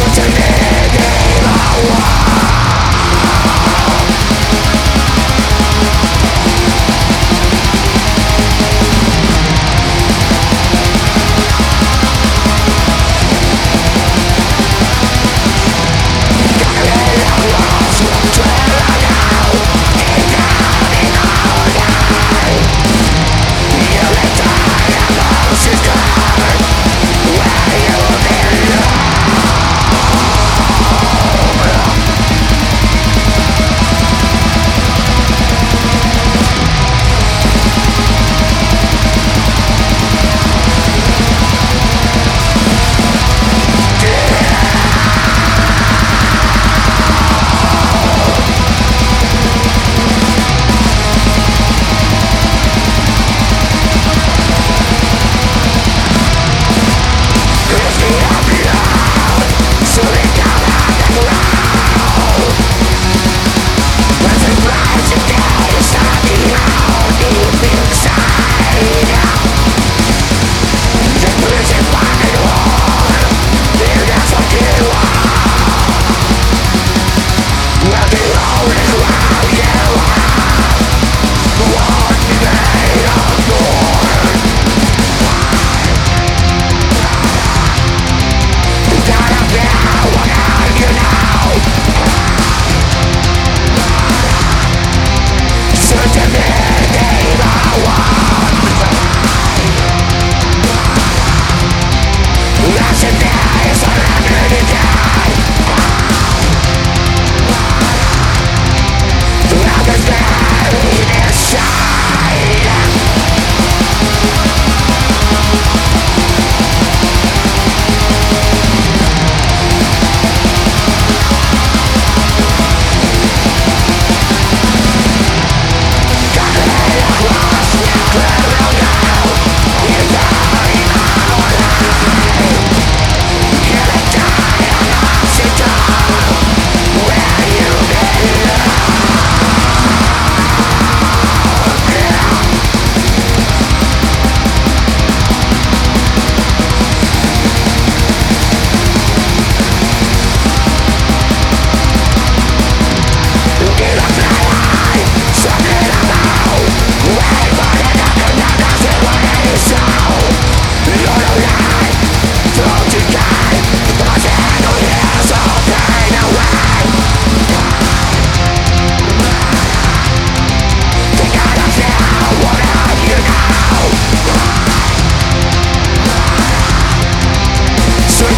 Don't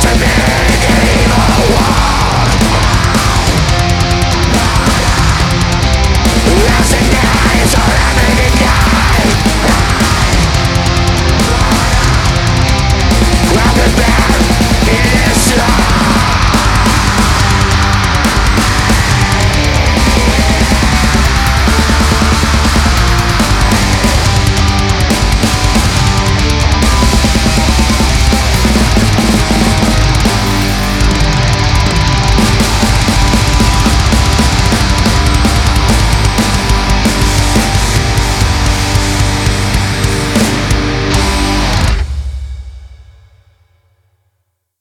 to me.